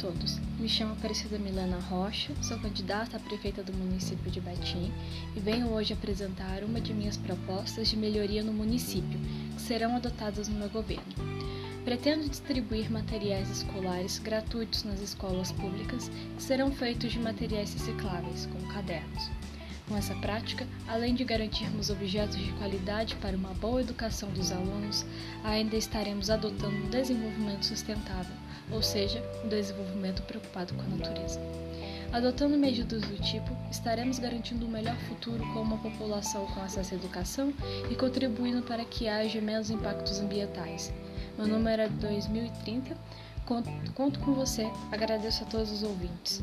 todos. Me chamo Aparecida Milena Rocha, sou candidata a prefeita do município de Betim e venho hoje apresentar uma de minhas propostas de melhoria no município, que serão adotadas no meu governo. Pretendo distribuir materiais escolares gratuitos nas escolas públicas, que serão feitos de materiais recicláveis, como cadernos. Com essa prática, além de garantirmos objetos de qualidade para uma boa educação dos alunos, ainda estaremos adotando um desenvolvimento sustentável, ou seja, um desenvolvimento preocupado com a natureza. Adotando medidas do tipo, estaremos garantindo um melhor futuro com uma população com acesso à educação e contribuindo para que haja menos impactos ambientais. Meu número é 2030. Conto, conto com você. Agradeço a todos os ouvintes.